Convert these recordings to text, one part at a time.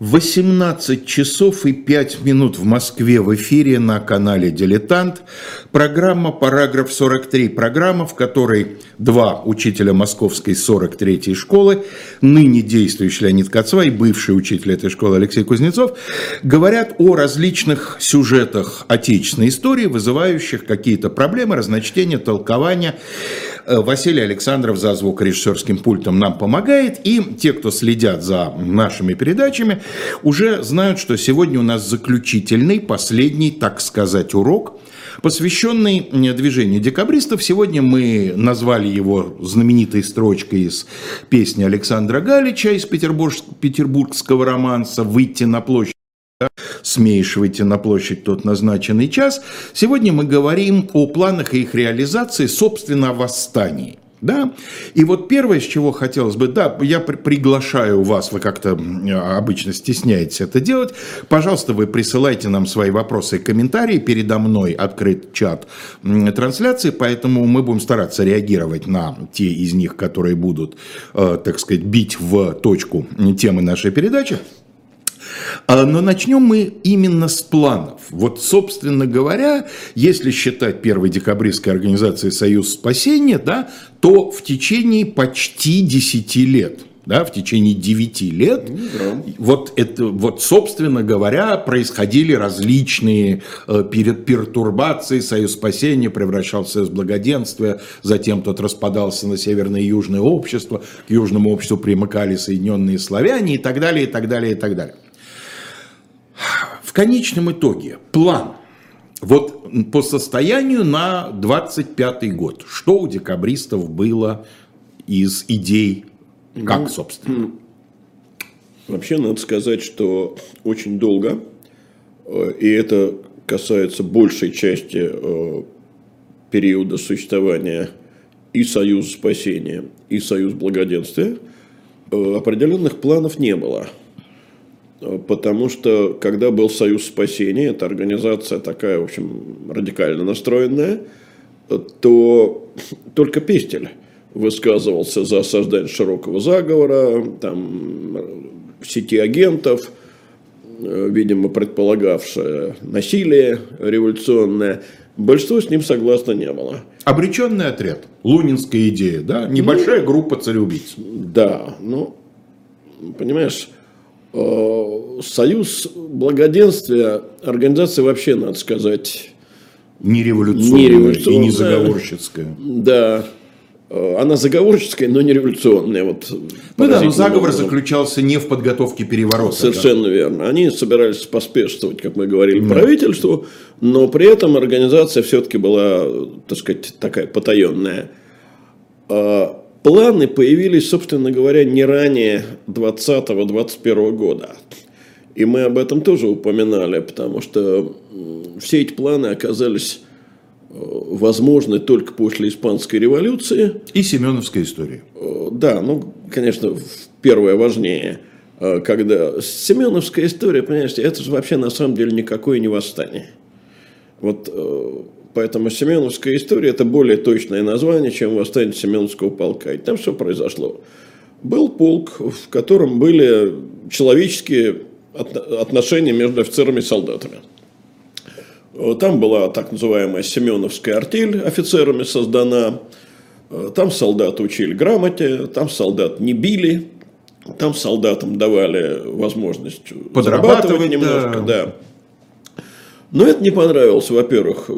18 часов и 5 минут в Москве в эфире на канале «Дилетант». Программа «Параграф 43». Программа, в которой два учителя московской 43-й школы, ныне действующий Леонид Кацва и бывший учитель этой школы Алексей Кузнецов, говорят о различных сюжетах отечественной истории, вызывающих какие-то проблемы, разночтения, толкования. Э, Василий Александров за звукорежиссерским пультом нам помогает. И те, кто следят за нашими передачами, уже знают, что сегодня у нас заключительный, последний, так сказать, урок, посвященный движению декабристов. Сегодня мы назвали его знаменитой строчкой из песни Александра Галича из петербургского романса «Выйти на площадь» смеешь выйти на площадь тот назначенный час. Сегодня мы говорим о планах и их реализации, собственно, о восстании. Да? И вот первое, с чего хотелось бы, да, я приглашаю вас, вы как-то обычно стесняетесь это делать, пожалуйста, вы присылайте нам свои вопросы и комментарии, передо мной открыт чат трансляции, поэтому мы будем стараться реагировать на те из них, которые будут, э, так сказать, бить в точку темы нашей передачи. А, но начнем мы именно с планов. Вот, собственно говоря, если считать первой декабристской организацией «Союз спасения», да, то в течение почти 10 лет – да, в течение 9 лет, ну, да. вот, это, вот, собственно говоря, происходили различные э, пертурбации, Союз спасения превращался в благоденствие, затем тот распадался на северное и южное общество, к южному обществу примыкали Соединенные Славяне и так далее, и так далее, и так далее. В конечном итоге план вот по состоянию на 25 год, что у декабристов было из идей, как, ну, собственно? Вообще, надо сказать, что очень долго, э, и это касается большей части э, периода существования и Союза спасения, и Союз благоденствия, э, определенных планов не было – потому что когда был Союз спасения, это организация такая, в общем, радикально настроенная, то только Пестель высказывался за создание широкого заговора, там, сети агентов, видимо, предполагавшее насилие революционное. Большинство с ним согласно не было. Обреченный отряд, лунинская идея, да? Небольшая ну, группа цареубийц. Да, ну, понимаешь, Э, Союз благоденствия, организация вообще, надо сказать, не революционная, не революционная и не заговорщицкая. Да. Э, она заговорческая, но не революционная. Вот, ну да, но заговор образом. заключался не в подготовке переворота. Совершенно да. верно. Они собирались поспешствовать, как мы говорили, да. правительству, но при этом организация все-таки была, так сказать, такая потаенная. Планы появились, собственно говоря, не ранее 2020-2021 года. И мы об этом тоже упоминали, потому что все эти планы оказались э, возможны только после Испанской революции. И Семеновской истории. Э, да, ну, конечно, первое важнее. Э, когда Семеновская история, понимаете, это же вообще на самом деле никакое не восстание. Вот Поэтому Семеновская история – это более точное название, чем восстание Семеновского полка. И там все произошло. Был полк, в котором были человеческие отношения между офицерами и солдатами. Там была так называемая Семеновская артель офицерами создана. Там солдат учили грамоте, там солдат не били, там солдатам давали возможность подрабатывать немножко. Да. Да. Но это не понравилось, во-первых,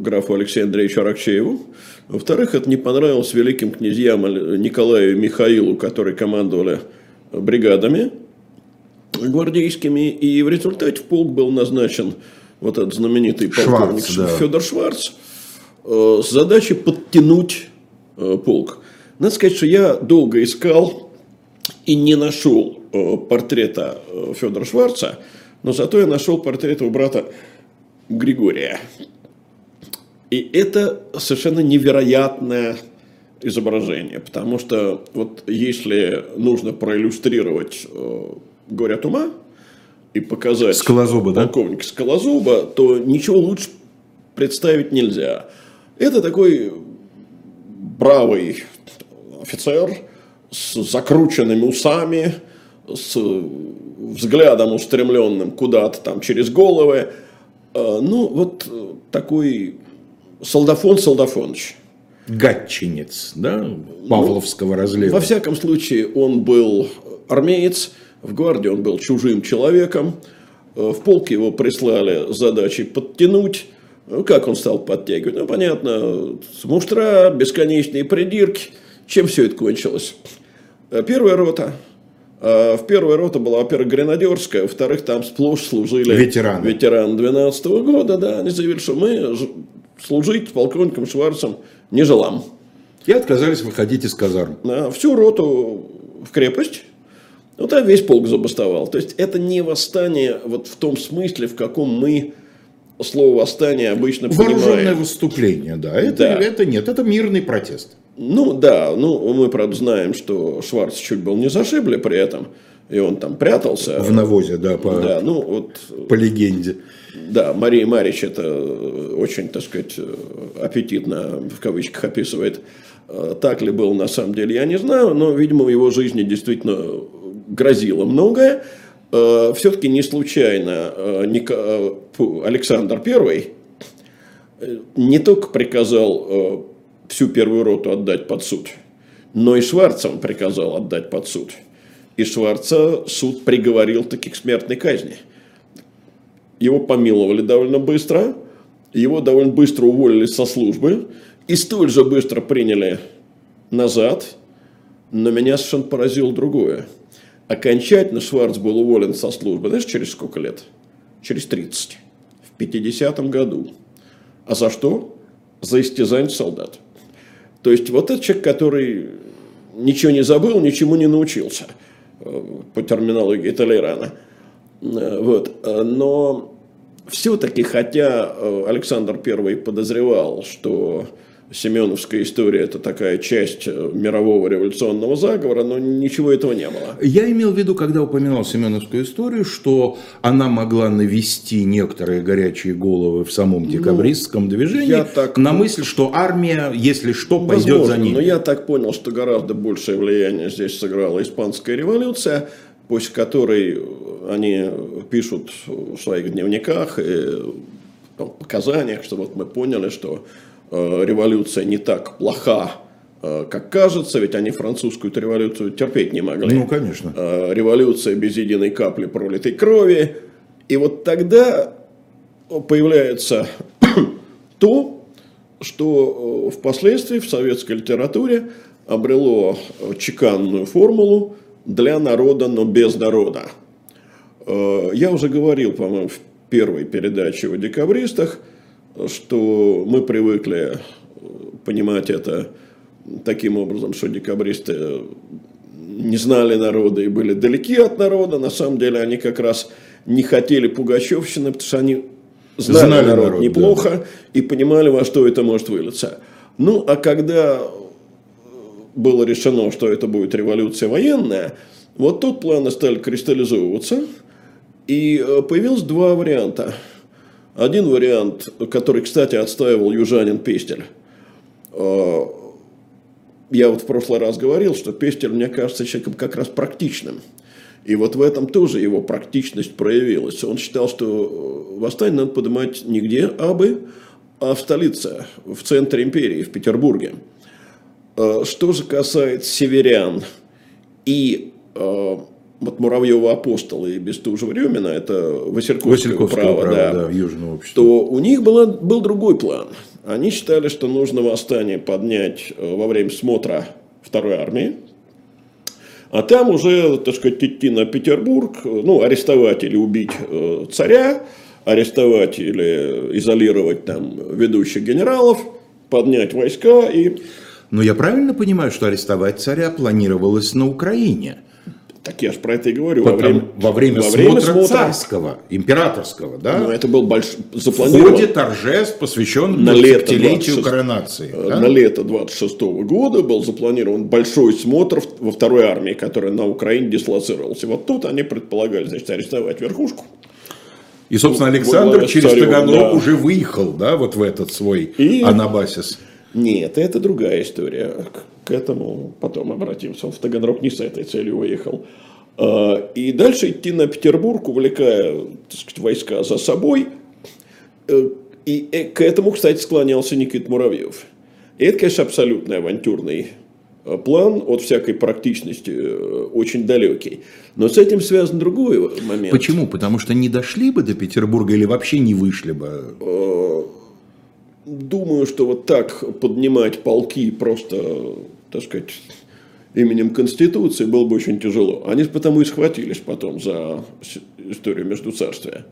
графу Алексею Андреевичу Аракчееву. Во-вторых, это не понравилось великим князьям Николаю и Михаилу, которые командовали бригадами гвардейскими. И в результате в полк был назначен вот этот знаменитый полковник Шварц, да. Федор Шварц э, с задачей подтянуть э, полк. Надо сказать, что я долго искал и не нашел э, портрета Федора Шварца, но зато я нашел портрет его брата Григория. И это совершенно невероятное изображение, потому что вот если нужно проиллюстрировать э, «Говорят ума» и показать Скалозуба, полковника да? Скалозуба, то ничего лучше представить нельзя. Это такой бравый офицер с закрученными усами, с взглядом устремленным куда-то там через головы. Э, ну, вот такой солдафон Солдафонович. Гатчинец, да, Павловского ну, разлива. Во всяком случае, он был армеец, в гвардии он был чужим человеком, в полк его прислали с задачей подтянуть, ну, как он стал подтягивать? Ну, понятно, с муштра, бесконечные придирки. Чем все это кончилось? Первая рота а в первой роте была, во-первых, гренадерская, во-вторых, там сплошь служили ветераны. ветераны 12 -го года, да, они заявили, что мы служить с полковником Шварцем не желаем. И отказались выходить из казарм. Да, всю роту в крепость, ну там весь полк забастовал. То есть это не восстание вот в том смысле, в каком мы слово восстание обычно Вооруженное понимаем. Вооруженное выступление, да. Это, да. это нет, это мирный протест. Ну да, ну мы, правда, знаем, что Шварц чуть был не зашибли при этом, и он там прятался. В навозе, да, по, да, ну, вот, по легенде. Да, Мария Марич это очень, так сказать, аппетитно, в кавычках, описывает. Так ли было на самом деле, я не знаю, но, видимо, в его жизни действительно грозило многое. Все-таки не случайно Александр I не только приказал всю первую роту отдать под суд. Но и Шварца он приказал отдать под суд. И Шварца суд приговорил таки к смертной казни. Его помиловали довольно быстро, его довольно быстро уволили со службы и столь же быстро приняли назад. Но меня совершенно поразило другое. Окончательно Шварц был уволен со службы, знаешь, через сколько лет? Через 30. В 50 году. А за что? За истязание солдат. То есть вот этот человек, который ничего не забыл, ничему не научился э, по терминологии Толерана. Э, вот. Но все-таки, хотя э, Александр I подозревал, что Семеновская история – это такая часть э, мирового революционного заговора, но ничего этого не было. Я имел в виду, когда упоминал Семеновскую историю, что она могла навести некоторые горячие головы в самом ну, декабристском ну, движении так, на мысль, что армия, если что, пойдет возможно, за ними. Но я так понял, что гораздо большее влияние здесь сыграла Испанская революция, после которой они пишут в своих дневниках и ну, показаниях, что вот мы поняли, что Э, революция не так плоха, э, как кажется, ведь они французскую революцию терпеть не могли. Ну, конечно. Э, революция без единой капли пролитой крови. И вот тогда появляется то, что впоследствии в советской литературе обрело чеканную формулу для народа, но без народа. Я уже говорил, по-моему, в первой передаче о декабристах – что мы привыкли понимать это таким образом, что декабристы не знали народа и были далеки от народа. На самом деле они как раз не хотели пугачевщины, потому что они знали, знали народ, народ неплохо да. и понимали, во что это может вылиться. Ну, а когда было решено, что это будет революция военная, вот тут планы стали кристаллизовываться, и э, появилось два варианта – один вариант, который, кстати, отстаивал южанин Пестель. А, я вот в прошлый раз говорил, что Пестель, мне кажется, человеком как раз практичным. И вот в этом тоже его практичность проявилась. Он считал, что восстание надо поднимать нигде, абы, а в столице, в центре империи, в Петербурге. А, что же касается северян и а, вот Муравьева апостола и Бестужева Рюмина, это Васильковское, Васильковское право, право да, да, Южного общества. то у них было, был другой план. Они считали, что нужно восстание поднять э, во время смотра второй армии, а там уже, так сказать, идти на Петербург, ну, арестовать или убить э, царя, арестовать или изолировать там ведущих генералов, поднять войска и... Но я правильно понимаю, что арестовать царя планировалось на Украине? Так я же про это и говорю. Потому, во время, во время, во время смотра, смотра царского, императорского, да? Но это был больш... запланирован. В ходе торжеств, посвященных на лето 26... коронации. Э, да? На лето 26 -го года был запланирован большой смотр во второй армии, которая на Украине дислоцировалась. И вот тут они предполагали, значит, арестовать верхушку. И, собственно, Александр через царем, Таганрог да. уже выехал, да, вот в этот свой и... Анабасис. Нет, это другая история. К этому потом обратимся. Он в Таганрог не с этой целью уехал. А, и дальше идти на Петербург, увлекая так сказать, войска за собой. Э, и э, к этому, кстати, склонялся Никит Муравьев. И это, конечно, абсолютно авантюрный э, план от всякой практичности очень далекий. Но с этим связан другой момент. Почему? Потому что не дошли бы до Петербурга или вообще не вышли бы? Думаю, что вот так поднимать полки просто, так сказать, именем Конституции было бы очень тяжело. Они потому и схватились потом за историю между царствия.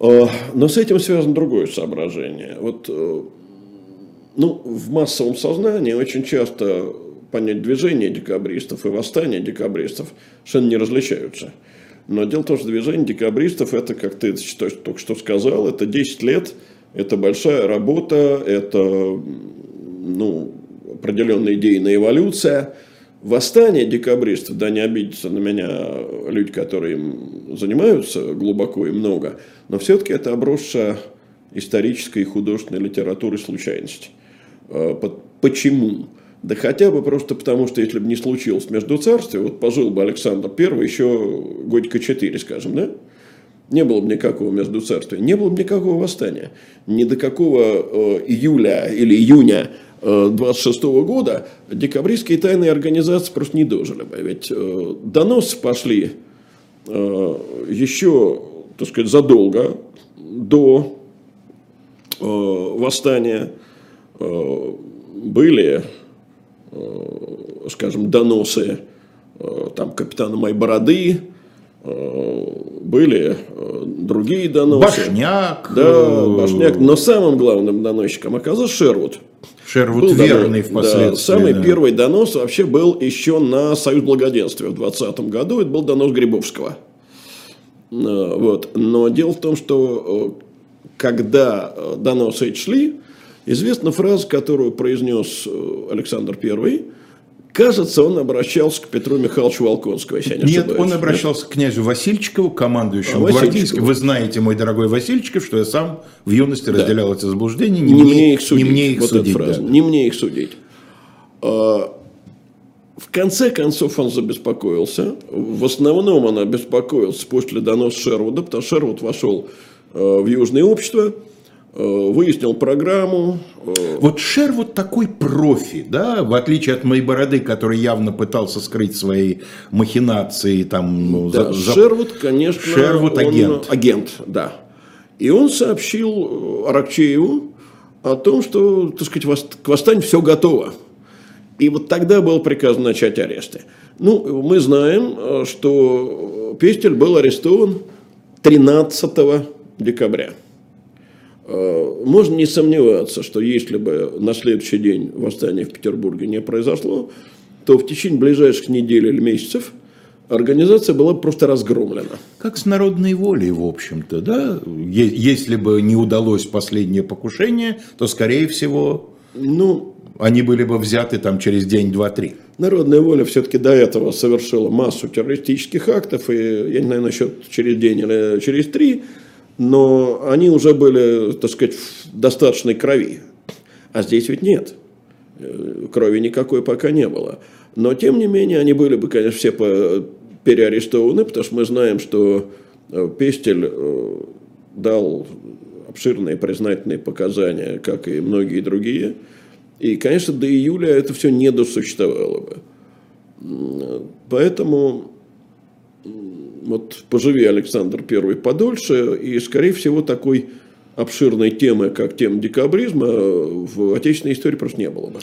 А, но с этим связано другое соображение. Вот, э, ну, в массовом сознании очень часто понять движение декабристов и восстание декабристов совершенно не различаются. Но дело в том, что движение декабристов, это, как ты только что сказал, это 10 лет, это большая работа, это ну, определенная идейная эволюция. Восстание декабристов, да не обидятся на меня люди, которые им занимаются глубоко и много, но все-таки это обросшая исторической и художественной литературой случайность. А, почему? Да хотя бы просто потому, что если бы не случилось между царствия, вот пожил бы Александр I еще годика 4, скажем, да? Не было бы никакого между царствия, не было бы никакого восстания. Ни до какого э, июля или июня 26 года декабристские тайные организации просто не дожили бы. Ведь э, доносы пошли э, еще, так сказать, задолго до э, восстания. Были, скажем, доносы там, капитана Майбороды, были другие доносы. Башняк. Да, Башняк. Но самым главным доносчиком оказался Шервуд. Шервуд был верный донос, впоследствии. Да, самый да. первый донос вообще был еще на Союз Благоденствия в 20 году. Это был донос Грибовского. А, вот. Но дело в том, что э, когда э, доносы шли, известна фраза, которую произнес э, Александр I, Кажется, он обращался к Петру Михайловичу Волконскому, если я не Нет, ошибаюсь. он обращался Нет? к князю Васильчикову, командующему а, гвардейским. Вы знаете, мой дорогой Васильчиков, что я сам в юности да. разделял эти заблуждения. Не, не мне их судить. Не мне их вот судить. Да. Не мне их судить. А, в конце концов он забеспокоился. В основном он обеспокоился после доноса Шервуда, потому что Шервуд вошел а, в Южное общество – выяснил программу. Э, вот Шервуд такой профи, да, в отличие от моей бороды, который явно пытался скрыть свои махинации там. Ну, да, за... Шервуд, конечно, Шервуд агент. агент, да. И он сообщил Аракчееву о том, что, так сказать, к восстанию все готово. И вот тогда был приказан начать аресты. Ну, мы знаем, э, что Пестель был арестован 13 декабря. Э, можно не сомневаться, что если бы на следующий день восстание в Петербурге не произошло, то в течение ближайших недель или месяцев организация была просто разгромлена. Как с народной волей, в общем-то, да? Если бы не удалось последнее покушение, то, скорее всего, ну, они были бы взяты там через день, два, три. Народная воля все-таки до этого совершила массу террористических актов, и я не знаю насчет через день или через три, но они уже были, так сказать, в достаточной крови. А здесь ведь нет. Э, крови никакой пока не было. Но, тем не менее, они были бы, конечно, все переарестованы, потому что мы знаем, что э, Пестель э, дал обширные признательные показания, как и многие другие. И, конечно, до июля это все не досуществовало бы. Поэтому вот поживи Александр I подольше, и, скорее всего, такой обширной темы, как тема декабризма, в отечественной истории просто не было бы.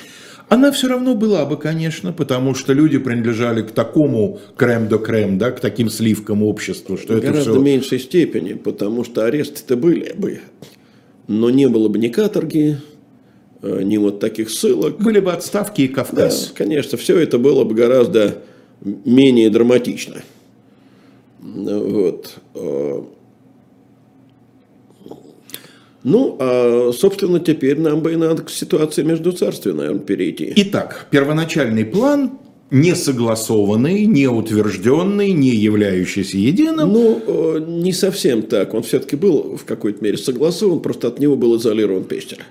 Она все равно была бы, конечно, потому что люди принадлежали к такому крем-до-крем, да, к таким сливкам обществу, что Гораздо это все... меньшей степени, потому что аресты-то были бы, но не было бы ни каторги, э, ни вот таких ссылок. Были бы отставки и Кавказ. Да, конечно, все это было бы гораздо менее драматично. Вот. Ну, а, собственно, теперь нам бы и надо к ситуации между царствами, наверное, перейти. Итак, первоначальный план не согласованный, не утвержденный, не являющийся единым. Ну, э, не совсем так. Он все-таки был в какой-то мере согласован, просто от него был изолирован Пестель.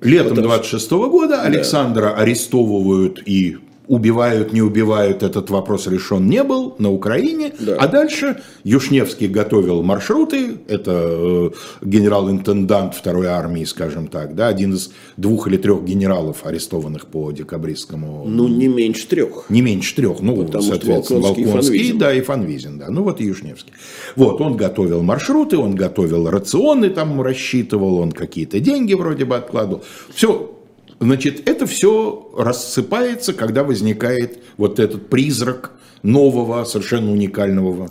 Летом Потому... 26 -го года Александра да. арестовывают и убивают, не убивают, этот вопрос решен не был на Украине. Да. А дальше Юшневский готовил маршруты, это э, генерал-интендант второй армии, скажем так, да, один из двух или трех генералов, арестованных по декабристскому. Ну, не меньше трех. Не меньше трех, ну, Потому соответственно, Волконский, Волконский и да, и Фанвизин, да, ну вот и Юшневский. Вот, он готовил маршруты, он готовил рационы, там рассчитывал, он какие-то деньги вроде бы откладывал. Все, Значит, это все рассыпается, когда возникает вот этот призрак нового, совершенно уникального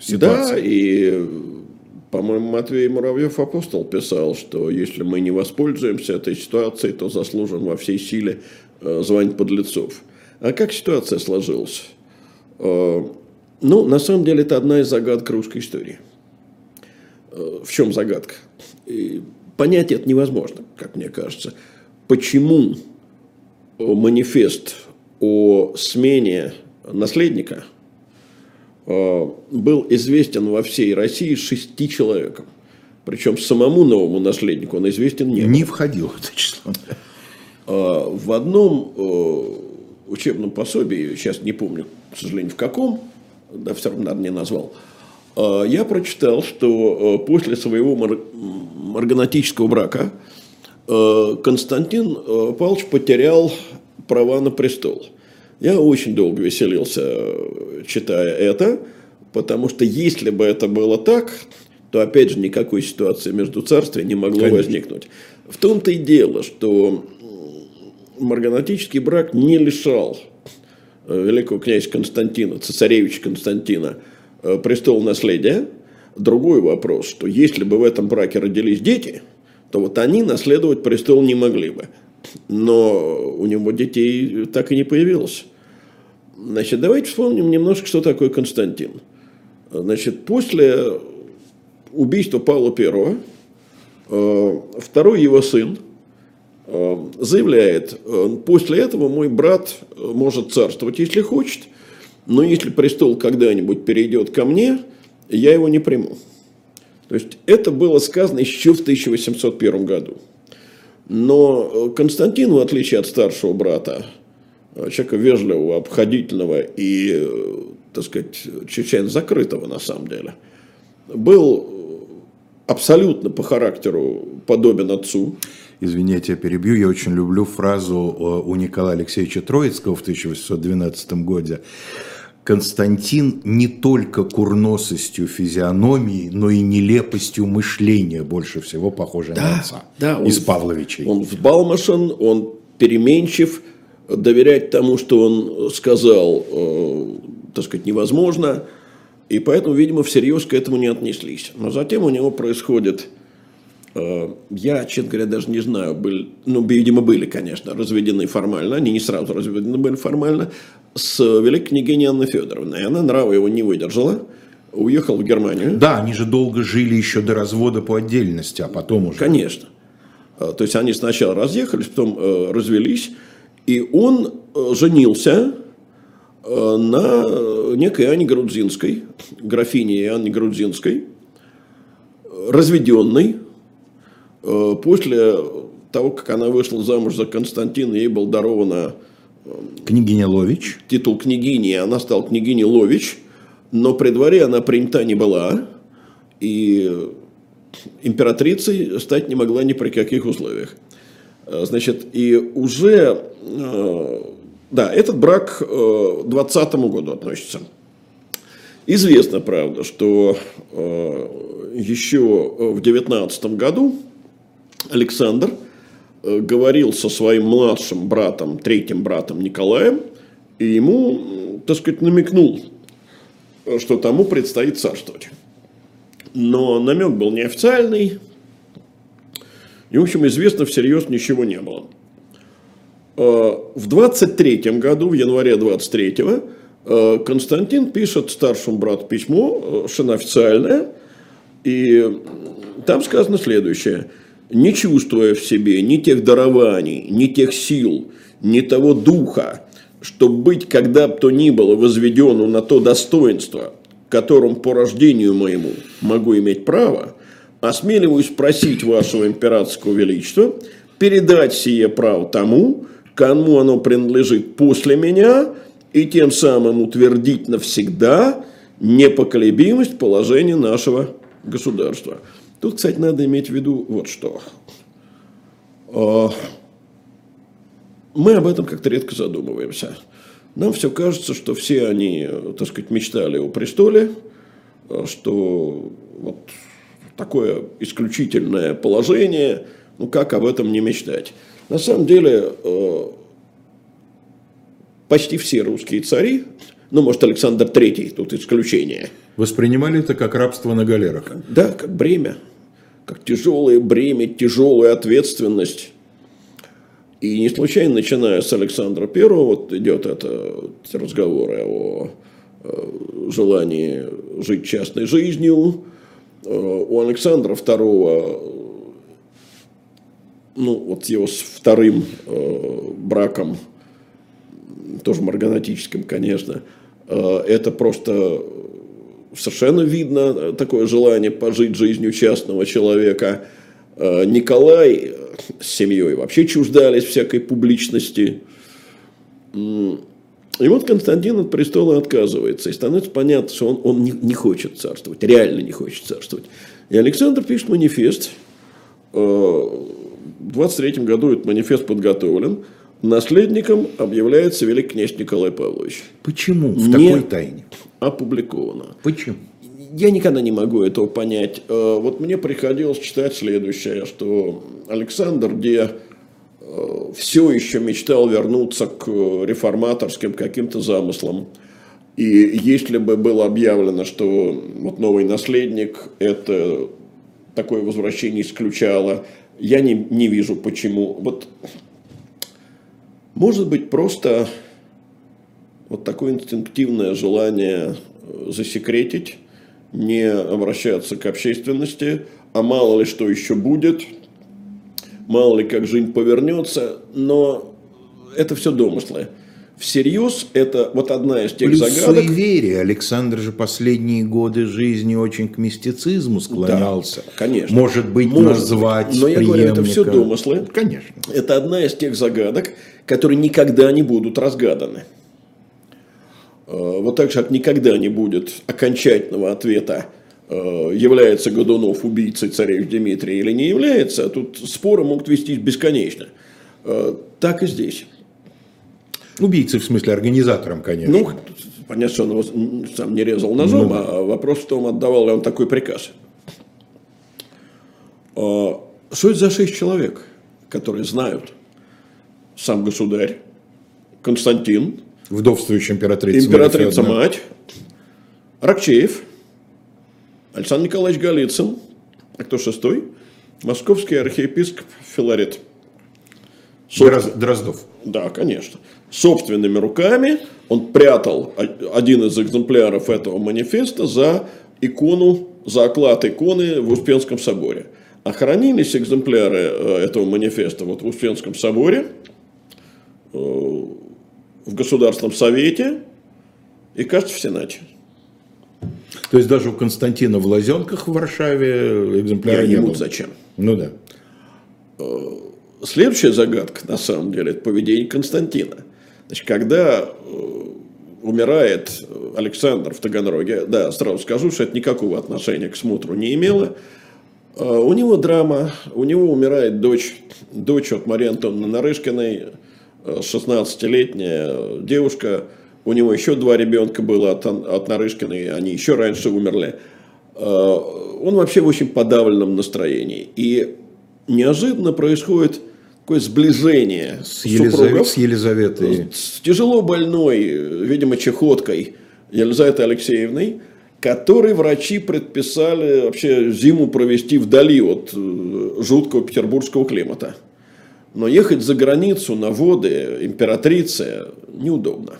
ситуации. Да, и, по-моему, Матвей Муравьев апостол писал, что если мы не воспользуемся этой ситуацией, то заслужим во всей силе э, звань подлецов. А как ситуация сложилась? Э, ну, на самом деле, это одна из загадок русской истории. Э, в чем загадка? И понять это невозможно, как мне кажется почему манифест о смене наследника э, был известен во всей России шести человекам. Причем самому новому наследнику он известен не был. Не входил в это число. Э, в одном э, учебном пособии, сейчас не помню, к сожалению, в каком, да все равно, наверное, не назвал, я прочитал, что после своего марганатического брака Константин э, Павлович потерял права на престол. Я очень долго веселился, э, читая это, потому что если бы это было так, то опять же никакой ситуации между царствами не могло Конечно. возникнуть. В том-то и дело, что марганатический брак не лишал великого князя Константина, цесаревича Константина, престол наследия. Другой вопрос, что если бы в этом браке родились дети – то вот они наследовать престол не могли бы. Но у него детей так и не появилось. Значит, давайте вспомним немножко, что такое Константин. Значит, после убийства Павла I, э, второй его сын э, заявляет, «Э, после этого мой брат может царствовать, если хочет, но если престол когда-нибудь перейдет ко мне, я его не приму. То есть это было сказано еще в 1801 году. Но э, Константин, в отличие от старшего брата, э, человека вежливого, обходительного и, э, так сказать, чрезвычайно закрытого на самом деле, был абсолютно по характеру подобен отцу. Извините, я перебью. Я очень люблю фразу у Николая Алексеевича Троицкого в 1812 году Константин не только курносостью физиономии, но и нелепостью мышления больше всего похожа да, на отца да, он, из Павловичей. Он взбалмошен, он переменчив, доверять тому, что он сказал, э, так сказать, невозможно. И поэтому, видимо, всерьез к этому не отнеслись. Но затем у него происходит Э, я, честно говоря, даже не знаю, были, ну, видимо, были, конечно, разведены формально, они не сразу разведены были формально, с великой княгиней Анной Федоровной. И она нрава его не выдержала, уехал в Германию. Да, они же долго жили еще до развода по отдельности, а потом уже... Конечно. Э, то есть, они сначала разъехались, потом э, развелись, и он женился на некой Анне Грудзинской, графине Анне Грудзинской, разведенной, Э, после того, как она вышла замуж за Константина, ей был дарована э, Княгиня Лович. Титул княгини, она стала княгиней Лович, но при дворе она принята не была, и императрицей стать не могла ни при каких условиях. Э, значит, и уже, да, этот брак к 20 году относится. Известно, правда, что еще в 19 году Александр э, говорил со своим младшим братом, третьим братом Николаем, и ему, так сказать, намекнул, что тому предстоит царствовать. Но намек был неофициальный, и, в общем, известно всерьез ничего не было. Э, в 23 году, в январе 23 э, Константин пишет старшему брату письмо, совершенно официальное, и там сказано следующее – не чувствуя в себе ни тех дарований, ни тех сил, ни того духа, чтобы быть когда бы то ни было возведенным на то достоинство, которым по рождению моему могу иметь право, осмеливаюсь просить вашего императорского величества передать сие право тому, кому оно принадлежит после меня, и тем самым утвердить навсегда непоколебимость положения нашего государства. Тут, кстати, надо иметь в виду вот что. А, мы об этом как-то редко задумываемся. Нам все кажется, что все они, так сказать, мечтали о престоле, что вот такое исключительное положение, ну как об этом не мечтать. На самом деле, э, почти все русские цари, ну, может, Александр Третий, тут исключение. Воспринимали это как рабство на галерах? Да, как бремя, как тяжелое бремя, тяжелая ответственность. И не случайно, начиная с Александра Первого, вот идет это разговоры о э, желании жить частной жизнью. Э, у Александра Второго, ну вот его с вторым э, браком, тоже марганатическим, конечно, это просто совершенно видно такое желание пожить жизнью частного человека. Николай с семьей вообще чуждались всякой публичности. И вот Константин от престола отказывается. И становится понятно, что он, он не, не хочет царствовать, реально не хочет царствовать. И Александр пишет манифест. Э, в 23 году этот манифест подготовлен. Наследником объявляется великий князь Николай Павлович. Почему в не такой тайне? Опубликовано. Почему? я никогда не могу этого понять. Э, вот мне приходилось читать следующее, что Александр, где э, все еще мечтал вернуться к реформаторским каким-то замыслам. И если бы было объявлено, что вот новый наследник это такое возвращение исключало, я не, не вижу почему. Вот может быть просто вот такое инстинктивное желание засекретить не обращаться к общественности, а мало ли что еще будет, мало ли как жизнь повернется, но это все домыслы. Всерьез это вот одна из тех Плюс загадок. суеверие. Александр же последние годы жизни очень к мистицизму склонялся. Да, конечно. Может быть, Может назвать быть. Но я говорю, это все домыслы. Конечно. Это одна из тех загадок, которые никогда не будут разгаданы. Э, вот так же, как никогда не будет окончательного ответа, э, является Годунов убийцей царевич Дмитрия или не является, тут споры могут вестись бесконечно. Э, так и здесь. Убийцей, в смысле, организатором, конечно. Ну, понятно, что он его сам не резал ножом, ну, а вопрос в том, отдавал ли он такой приказ. Что это за шесть человек, которые знают сам государь, Константин, Вдовствующая императрица. Императрица мать. Рокчеев. Александр Николаевич Голицын. А кто шестой? Московский архиепископ Филарет. Собствен... Дроздов. Да, конечно. Собственными руками он прятал один из экземпляров этого манифеста за икону, за оклад иконы в Успенском соборе. А хранились экземпляры э, этого манифеста вот в Успенском соборе э, в Государственном Совете и, кажется, в Сенате. То есть даже у Константина в Лазенках в Варшаве экземпляры не было? зачем. Ну да. Э, следующая загадка, на самом деле, это поведение Константина. Значит, когда э, умирает Александр в Таганроге, да, сразу скажу, что это никакого отношения к смотру не имело. Э, у него драма, у него умирает дочь, дочь от Марии Антоновны Нарышкиной, 16-летняя девушка, у него еще два ребенка было от, от Нарышкиной, они еще раньше умерли. Э, он вообще в очень подавленном настроении. И неожиданно происходит такое сближение с, Елизавет, с Елизаветой. С тяжело больной, видимо, чехоткой Елизаветой Алексеевной, которой врачи предписали вообще зиму провести вдали от э, жуткого петербургского климата. Но ехать за границу на воды императрицы неудобно.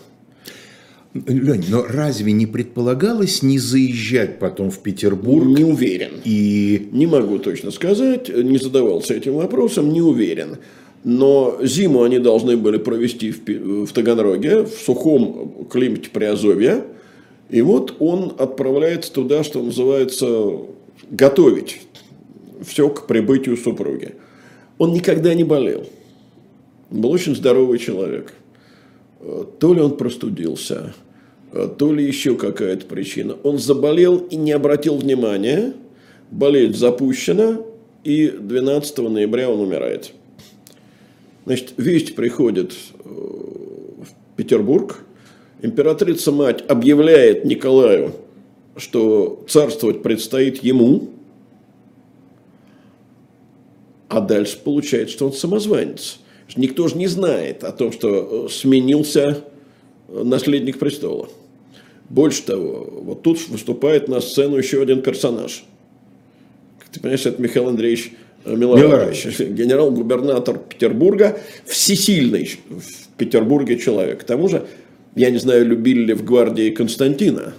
Лень, но разве не предполагалось не заезжать потом в Петербург? Не уверен. И... Не могу точно сказать, не задавался этим вопросом, не уверен. Но зиму они должны были провести в, в Таганроге, в сухом климате Приазовья. И вот он отправляется туда, что называется, готовить все к прибытию супруги. Он никогда не болел. был очень здоровый человек. Э, то ли он простудился, э, то ли еще какая-то причина. Он заболел и не обратил внимания. Болезнь запущена, и 12 ноября он умирает. Значит, весть приходит э, в Петербург. Императрица-мать объявляет Николаю, что царствовать предстоит ему, а дальше получается, что он самозванец. Никто же не знает о том, что э, сменился э, наследник престола. Больше того, вот тут выступает на сцену еще один персонаж. Ты понимаешь, это Михаил Андреевич Милорадович, генерал-губернатор Петербурга, всесильный в Петербурге человек. К тому же, я не знаю, любили ли в гвардии Константина.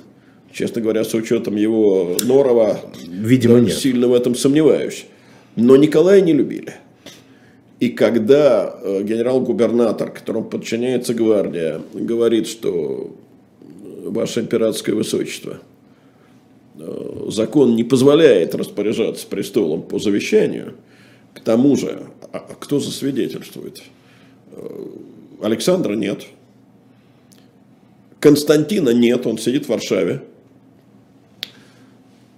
Честно говоря, с учетом его Норова, Видимо, нет. сильно в этом сомневаюсь. Но Николая не любили. И когда э, генерал-губернатор, которому подчиняется гвардия, говорит, что ваше императорское высочество, э, закон не позволяет распоряжаться престолом по завещанию, к тому же, а кто засвидетельствует? Э, Александра нет. Константина нет, он сидит в Варшаве.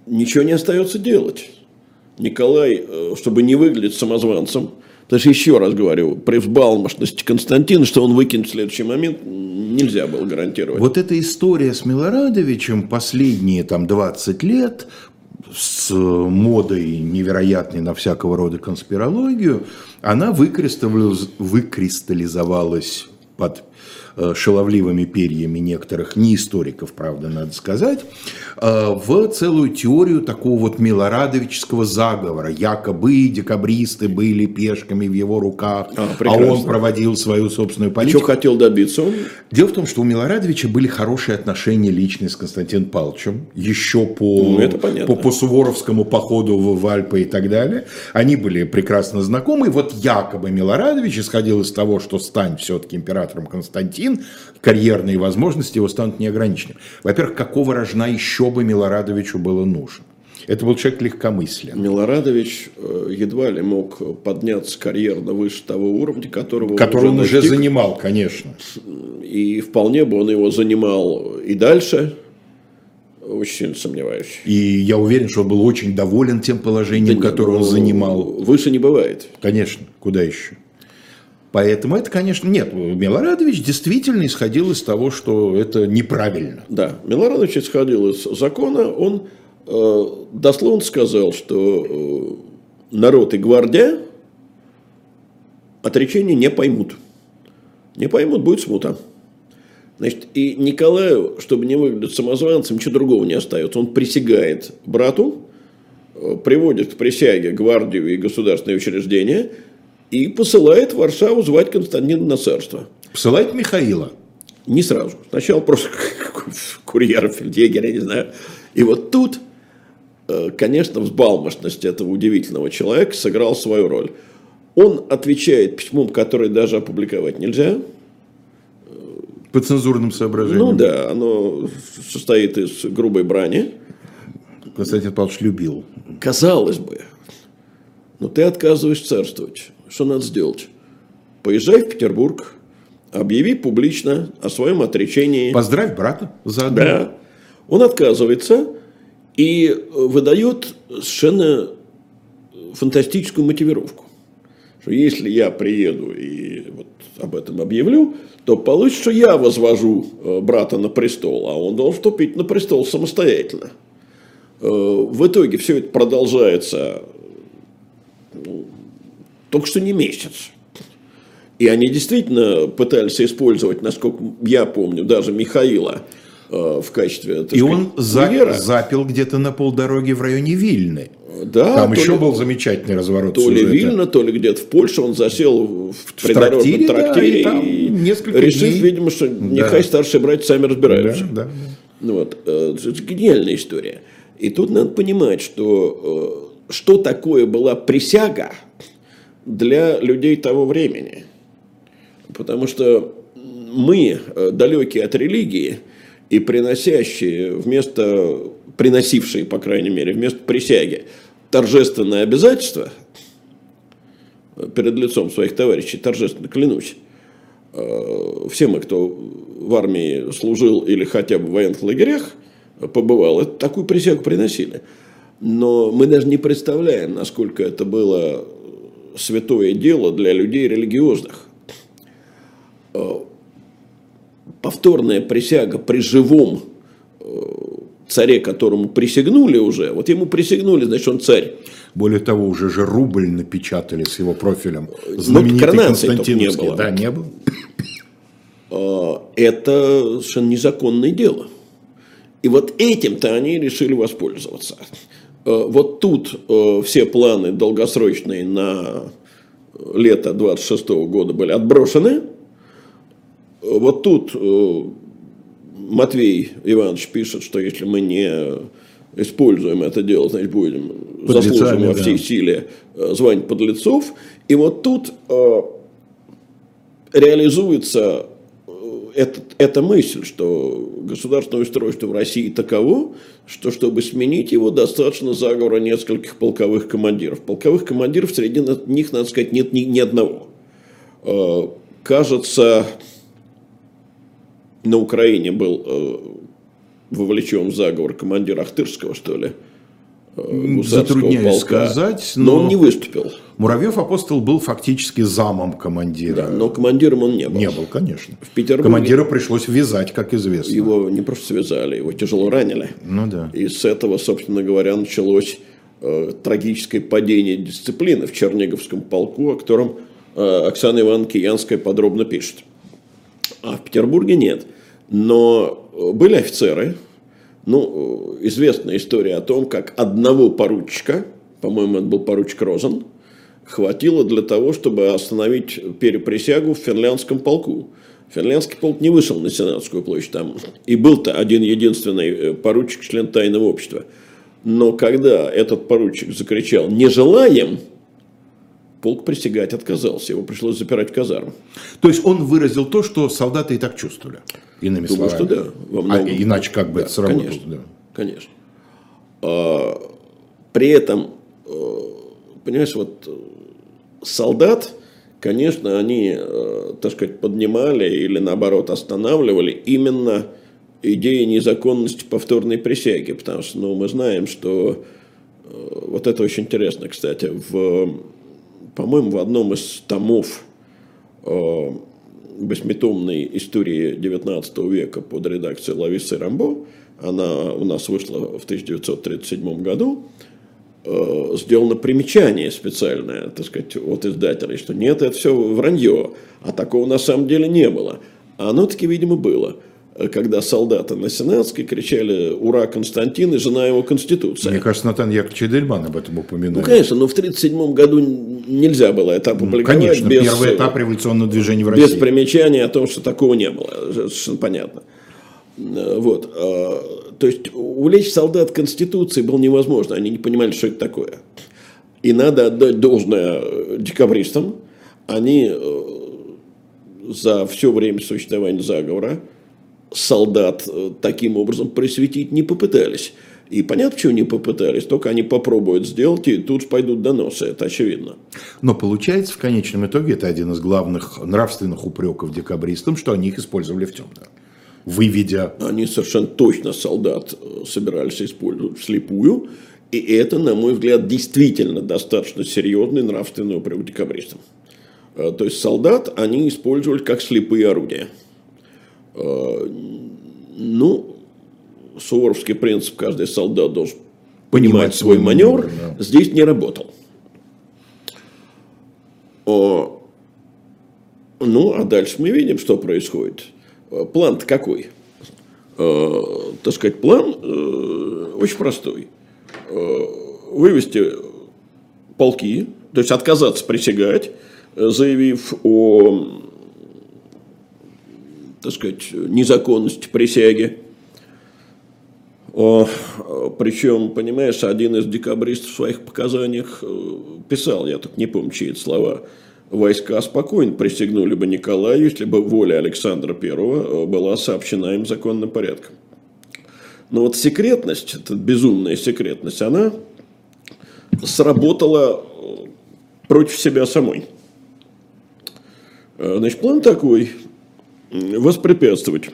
Ничего не остается делать. Николай, чтобы не выглядеть самозванцем, Потому что, еще раз говорю, при взбалмошности Константина, что он выкинет в следующий момент, нельзя было гарантировать. Вот эта история с Милорадовичем последние там 20 лет с модой невероятной на всякого рода конспирологию, она выкристаллизовалась под Э, шаловливыми перьями некоторых, не историков, правда, надо сказать, э, в целую теорию такого вот милорадовического заговора. Якобы декабристы были пешками в его руках, а, а он проводил свою собственную политику. Что хотел добиться он? Дело в том, что у Милорадовича были хорошие отношения личные с Константином Павловичем, еще по, ну, по, по Суворовскому походу в Альпы и так далее. Они были прекрасно знакомы. И вот якобы Милорадович исходил из того, что стань все-таки императором Константин, один, карьерные возможности его станут неограниченными. Во-первых, какого рожна еще бы Милорадовичу было нужно? Это был человек легкомыслен. Милорадович э, едва ли мог подняться карьерно выше того уровня, которого Который он уже, он уже занимал, конечно. И вполне бы он его занимал и дальше. Очень сильно сомневаюсь. И я уверен, что он был очень доволен тем положением, да которое он ну, занимал. Выше не бывает. Конечно, куда еще? Поэтому это, конечно, нет. Милорадович действительно исходил из того, что это неправильно. Да, Милорадович исходил из закона. Он э, дословно сказал, что э, народ и гвардия отречение не поймут. Не поймут, будет смута. Значит, и Николаю, чтобы не выглядеть самозванцем, ничего другого не остается. Он присягает брату, э, приводит к присяге гвардию и государственные учреждения – и посылает в Варшаву звать Константина на царство. Посылает Михаила? Не сразу. Сначала просто курьера, фельдъегеря, не знаю. И вот тут, э, конечно, взбалмошность этого удивительного человека сыграл свою роль. Он отвечает письмом, которое даже опубликовать нельзя. По цензурным соображениям. Ну да, оно состоит из грубой брани. Константин Павлович любил. Казалось бы, но ты отказываешь царствовать что надо сделать? Поезжай в Петербург, объяви публично о своем отречении. Поздравь брата заодно. Да. Он отказывается и выдает совершенно фантастическую мотивировку. Что если я приеду и вот об этом объявлю, то получится, что я возвожу э, брата на престол, а он должен вступить на престол самостоятельно. Э, в итоге все это продолжается ну, только что не месяц. И они действительно пытались использовать, насколько я помню, даже Михаила э, в качестве... И сказать, он за, запил где-то на полдороги в районе Вильны. Да, Там еще ли, был замечательный разворот То сюжета. ли Вильна, то ли где-то в Польше он засел в, в придорожном трактире, да, и, и несколько решив, дней... видимо, что да. нехай старшие братья сами разбираются. Да, да, да. Вот. Э, это гениальная история. И тут надо понимать, что э, что такое была присяга – для людей того времени. Потому что мы, э, далекие от религии и приносящие вместо, приносившие, по крайней мере, вместо присяги торжественное обязательство, перед лицом своих товарищей, торжественно клянусь, все мы, кто в армии служил или хотя бы в военных лагерях побывал, такую присягу приносили. Но мы даже не представляем, насколько это было святое дело для людей религиозных. Повторная присяга при живом царе, которому присягнули уже, вот ему присягнули, значит, он царь. Более того, уже же рубль напечатали с его профилем. Ну, Знаменитый Константиновский. Не было. Да, не было. А, это совершенно незаконное дело. И вот этим-то они решили воспользоваться. А, вот тут а, все планы долгосрочные на лето 26 года были отброшены. Вот тут Матвей Иванович пишет, что если мы не используем это дело, значит, будем заслуживаем во всей да. силе э, звать подлецов. И вот тут э, реализуется э, этот, эта мысль, что государственное устройство в России таково, что чтобы сменить его, достаточно заговора нескольких полковых командиров. Полковых командиров среди них, надо сказать, нет ни, ни одного. Э, кажется, на Украине был э, вовлечен в заговор командир Ахтырского, что ли, Затрудняюсь полка, сказать, но, но он не выступил. Муравьев апостол был фактически замом командира. Да, но командиром он не был. Не был, конечно. В Петербурге командира пришлось вязать, как известно. Его не просто связали, его тяжело ранили. Ну да. И с этого, собственно говоря, началось э, трагическое падение дисциплины в Черниговском полку, о котором э, Оксана Ивановна Киянская подробно пишет. А в Петербурге нет. Но э, были офицеры, ну, э, известная история о том, как одного поручика, по-моему, это был поручик Розен, хватило для того, чтобы остановить переприсягу в финляндском полку. Финляндский полк не вышел на Сенатскую площадь, там и был-то один единственный э, поручик, член тайного общества. Но когда этот поручик закричал «не желаем», полк присягать отказался, его пришлось запирать в казарму. То есть он выразил то, что солдаты и так чувствовали, иными Думаю, словами. что да. Во многом... А иначе как бы да, это сработало? Конечно, да. конечно. А, при этом, э, понимаешь, вот э, солдат, конечно, они, э, так сказать, поднимали или наоборот останавливали именно идеи незаконности повторной присяги, потому что ну, мы знаем, что вот это очень интересно, кстати, в по-моему, в одном из томов э, восьмитомной истории XIX века под редакцией Лависы Рамбо, она у нас вышла в 1937 году, э, сделано примечание специальное, так сказать, от издателей, что нет, это все вранье, а такого на самом деле не было. А оно таки, видимо, было когда солдаты на Сенатской кричали «Ура, Константин!» и «Жена его Конституция». Мне кажется, Натан Яковлевич Эдельман об этом упоминал. Ну, конечно, но в 1937 году нельзя было это ну, опубликовать. Ну, конечно, без, первый этап революционного движения в России. Без примечания о том, что такого не было. Совершенно понятно. Вот. А, то есть, увлечь солдат Конституции было невозможно. Они не понимали, что это такое. И надо отдать должное декабристам. Они э, за все время существования заговора солдат э, таким образом просветить не попытались. И понятно, почему не попытались, только они попробуют сделать, и тут пойдут доносы, это очевидно. Но получается, в конечном итоге, это один из главных нравственных упреков декабристам, что они их использовали в темную. Выведя... Они совершенно точно солдат э, собирались использовать вслепую, и это, на мой взгляд, действительно достаточно серьезный нравственный упрек декабристам. Э, то есть солдат они использовали как слепые орудия. Э, ну, суворовский принцип, каждый солдат должен понимать, понимать свой маневр, да. здесь не работал. О, ну, а дальше мы видим, что происходит. Э, план-то какой? Э, так сказать, план э, очень простой. Э, вывести полки, то есть отказаться присягать, заявив о так сказать, незаконности присяги. О, причем, понимаешь, один из декабристов в своих показаниях э, писал, я тут не помню, чьи это слова, войска спокойно присягнули бы Николаю, если бы воля Александра I э, была сообщена им законным порядком. Но вот секретность, эта безумная секретность, она сработала против себя самой. Э, значит, план такой. Воспрепятствовать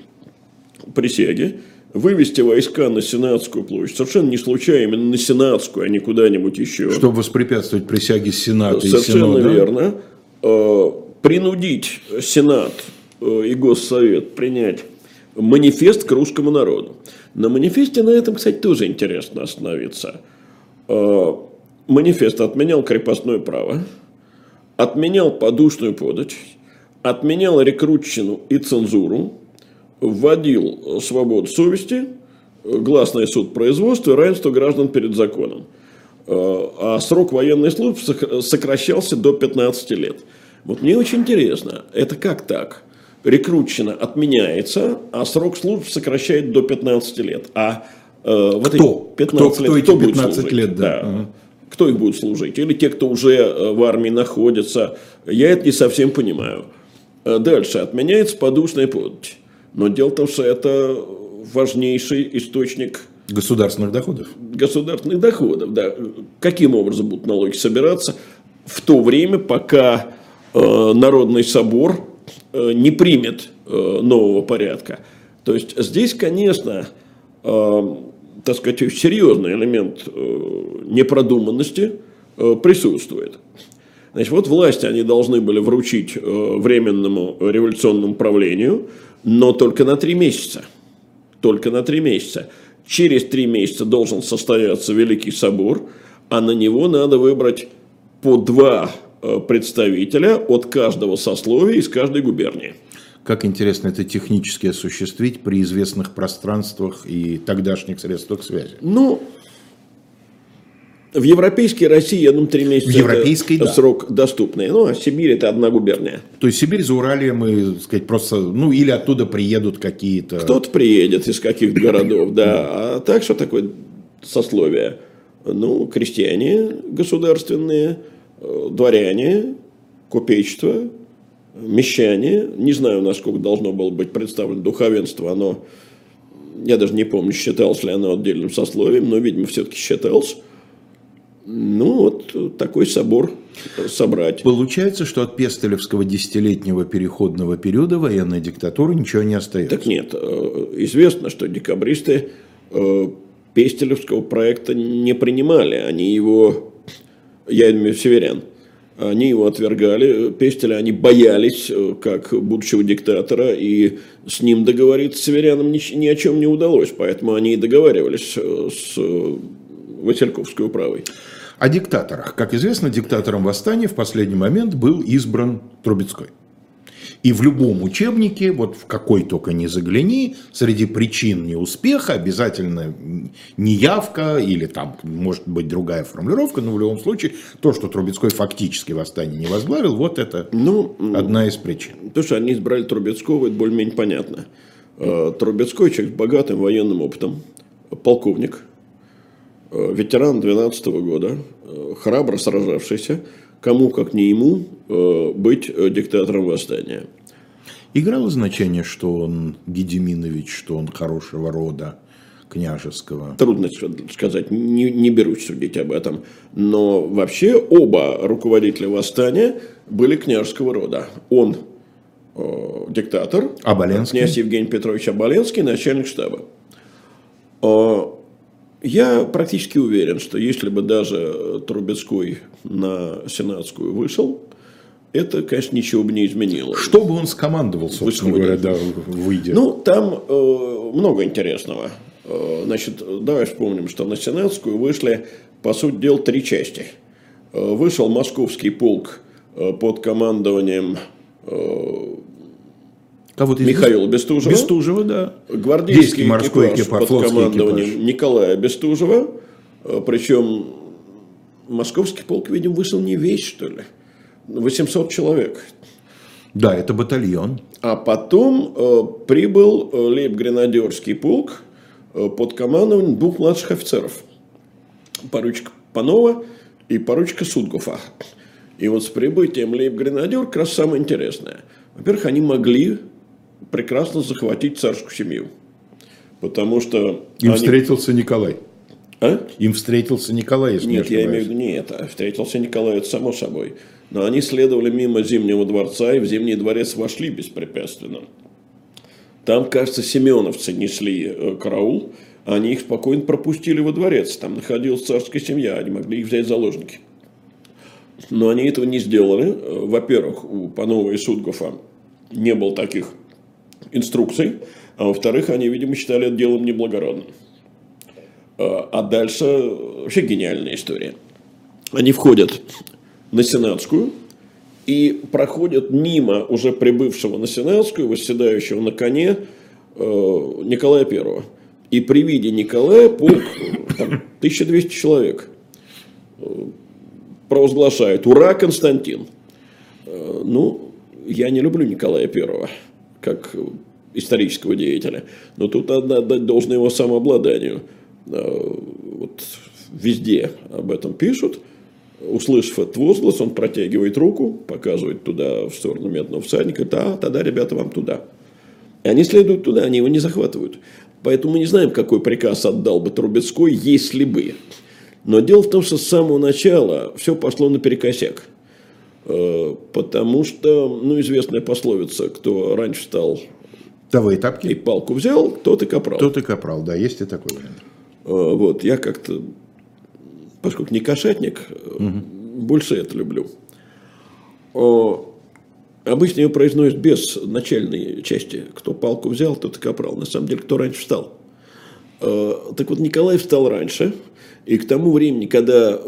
присяге, вывести войска на Сенатскую площадь. Совершенно не случайно именно на Сенатскую, а не куда-нибудь еще. Чтобы воспрепятствовать присяге Сената Совершенно и Синода. верно. Э, Принудить Сенат э, и Госсовет принять манифест к русскому народу. На манифесте на этом, кстати, тоже интересно остановиться. Э, Манифест отменял крепостное право, отменял подушную подать, отменял рекрутчину и цензуру, вводил свободу совести, гласный суд производства и равенство граждан перед законом. Э, А срок военной службы сок- сокращался до 15 лет. Вот мне очень интересно, это как так? Рекрутчина отменяется, а срок службы сокращает до 15 лет. А э, вот Кто? эти 15 Кто- лет кто эти кто будет 15 служить? лет, да. Ага. Кто их будет служить? Или те, кто уже э, в армии находится? Я это не совсем понимаю. Э, Дальше. Отменяется подушная подать. Но дело в том, что это важнейший источник Государственных доходов. государственных доходов. Да. Каким образом будут налоги собираться в то время, пока э, Народный собор э, не примет э, нового порядка. То есть здесь, конечно, э, так сказать, серьезный элемент э, непродуманности э, присутствует. Значит, вот власти они должны были вручить э, временному революционному правлению, но только на три месяца только на три месяца. Через три месяца должен состояться Великий Собор, а на него надо выбрать по два э, представителя от каждого сословия из каждой губернии. Как интересно это технически осуществить при известных пространствах и тогдашних средствах связи. Ну, в европейской России, я думаю, три месяца В европейской, это да. срок доступный. Ну, а Сибирь это одна губерния. То есть Сибирь за Уралием и, так сказать, просто, ну, или оттуда приедут какие-то... Кто-то приедет из каких-то городов, да. А так, что такое сословие? Ну, крестьяне государственные, э, дворяне, купечество, мещане. Не знаю, насколько должно было быть представлено духовенство. Оно, я даже не помню, считалось ли оно отдельным сословием, но, видимо, все-таки считалось. Ну, вот такой собор собрать. Получается, что от Пестелевского десятилетнего переходного периода военной диктатуры ничего не остается. Так нет, э, известно, что декабристы э, Пестелевского проекта не принимали. Они его, я имею в виду северян, они его отвергали. Пестеля они боялись, э, как будущего диктатора, и с ним договориться северянам ни, ни о чем не удалось. Поэтому они и договаривались с Васильковской управой. О диктаторах. Как известно, диктатором восстания в последний момент был избран Трубецкой. И в любом учебнике, вот в какой только не загляни, среди причин неуспеха обязательно неявка или там может быть другая формулировка, но в любом случае то, что Трубецкой фактически восстание не возглавил, вот это Ну, одна из причин. То, что они избрали Трубецкого, это более-менее понятно. Э, Трубецкой человек с богатым военным опытом, полковник, ветеран 12 года, э, храбро сражавшийся, кому, как не ему, э, быть э, диктатором восстания. Играло значение, что он Гедеминович, что он хорошего рода княжеского. Трудно сказать, не, не берусь судить об этом. Но вообще оба руководителя восстания были княжеского рода. Он э, диктатор, Оболенский? князь Евгений Петрович Оболенский, начальник штаба. Э, Я практически уверен, что если бы даже Трубецкой на Сенатскую вышел, это, конечно, ничего бы не изменило. Что бы он скомандовал, собственно Выходит. говоря, да, выйдя? Ну, там э, много интересного. Э, значит, давай вспомним, что на Сенатскую вышли, по сути дела, три части. Э, вышел московский полк э, под командованием э, Кого-то из Михаила Бестужева. Бестужева, да. Гвардейский морской экипаж, экипаж, под командованием экипаж. Николая Бестужева. Э, Причем московский полк, видимо, вышел не весь, что ли. 800 человек. Да, это батальон. А потом э, прибыл э, лейб-гренадерский полк э, под командованием двух младших офицеров. Поручика Панова и поручика Судгуфа. И вот с прибытием лейб-гренадер как раз самое интересное. Во-первых, они могли прекрасно захватить царскую семью. Потому что Им они- встретился Николай. А? Им встретился Николай, если Нет, я имею в виду не это. Встретился Николай, это само собой. Но они следовали мимо Зимнего дворца и в Зимний дворец вошли беспрепятственно. Там, кажется, семеновцы несли э, караул, а они их спокойно пропустили во дворец. Там находилась царская семья, они могли их взять в заложники. Но они этого не сделали. Э, во-первых, у Панова и Судгофа не было таких инструкций, а во-вторых, они, видимо, считали это делом неблагородным. Э, а дальше вообще гениальная история. Они входят на Сенатскую и проходят мимо уже прибывшего на Сенатскую, восседающего на коне э, Николая Первого. И при виде Николая полк, там, 1200 человек, э, провозглашает «Ура, Константин!». Ну, я не люблю Николая Первого, как исторического деятеля, но тут надо отдать должное его самообладанию – Э, вот везде об этом пишут. Услышав этот возглас, он протягивает руку, показывает туда, в сторону медного всадника, да, тогда, ребята, вам туда. И они следуют туда, они его не захватывают. Поэтому мы не знаем, какой приказ отдал бы Трубецкой, если бы. Но дело в том, что с самого начала все пошло наперекосяк. Э, потому что, ну, известная пословица, кто раньше стал Давай тапки. И палку взял, тот и капрал. Тот и капрал, да, есть и такой вариант. Э, вот, я как-то, поскольку не кошатник, угу. больше это люблю. Обычно ее произносят без начальной части. Кто палку взял, тот и капрал. На самом деле, кто раньше встал. Так вот, Николай встал раньше. И к тому времени, когда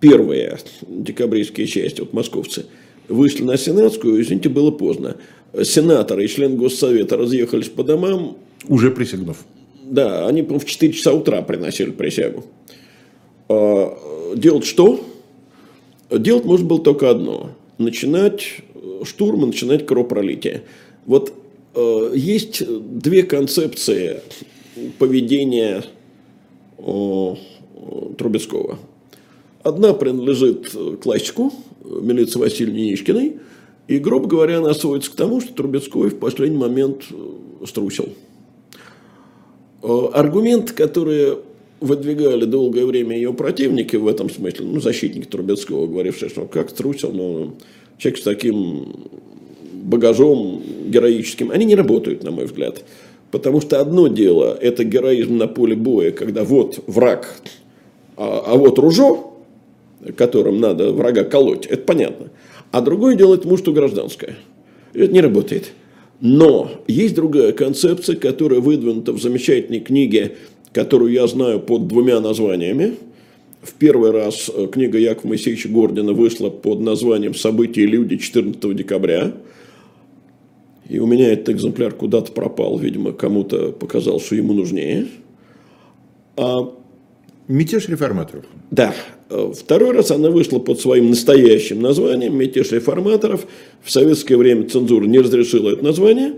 первые декабристские части, вот московцы, вышли на Сенатскую, извините, было поздно. Сенаторы и члены Госсовета разъехались по домам. Уже присягнув. Да, они в 4 часа утра приносили присягу. А, делать что? Делать можно было только одно. Начинать штурм и начинать кровопролитие. Вот э, есть две концепции поведения э, Трубецкого. Одна принадлежит классику милиции Васильевне Нишкиной. И, грубо говоря, она сводится к тому, что Трубецкой в последний момент струсил. Э, аргумент, который выдвигали долгое время ее противники в этом смысле, ну, защитники Трубецкого, говорившие, что как трусил, но человек с таким багажом героическим, они не работают, на мой взгляд. Потому что одно дело – это героизм на поле боя, когда вот враг, а, а вот ружо, которым надо врага колоть, это понятно. А другое дело – это мужество гражданское. Это не работает. Но есть другая концепция, которая выдвинута в замечательной книге, которую я знаю под двумя названиями. В первый раз э, книга Якова Моисеевича Гордина вышла под названием «События и люди» 14 декабря. И у меня этот экземпляр куда-то пропал, видимо, кому-то показал, что ему нужнее. А... Мятеж реформаторов. Да. Э, второй раз она вышла под своим настоящим названием «Мятеж реформаторов». В советское время цензура не разрешила это название.